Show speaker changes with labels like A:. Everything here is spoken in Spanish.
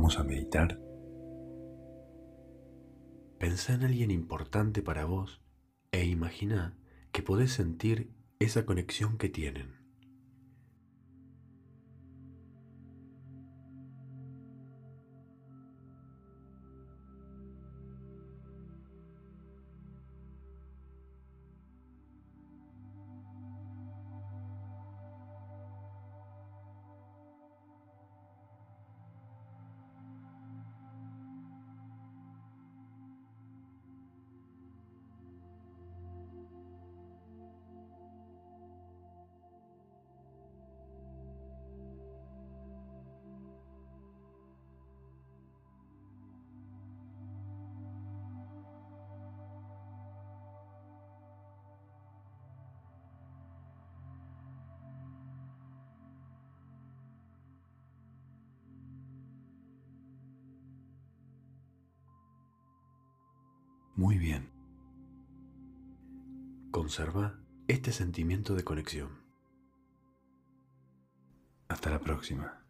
A: Vamos a meditar.
B: Pensá en alguien importante para vos e imagina que podés sentir esa conexión que tienen.
A: Muy bien.
B: Conserva este sentimiento de conexión.
A: Hasta la próxima.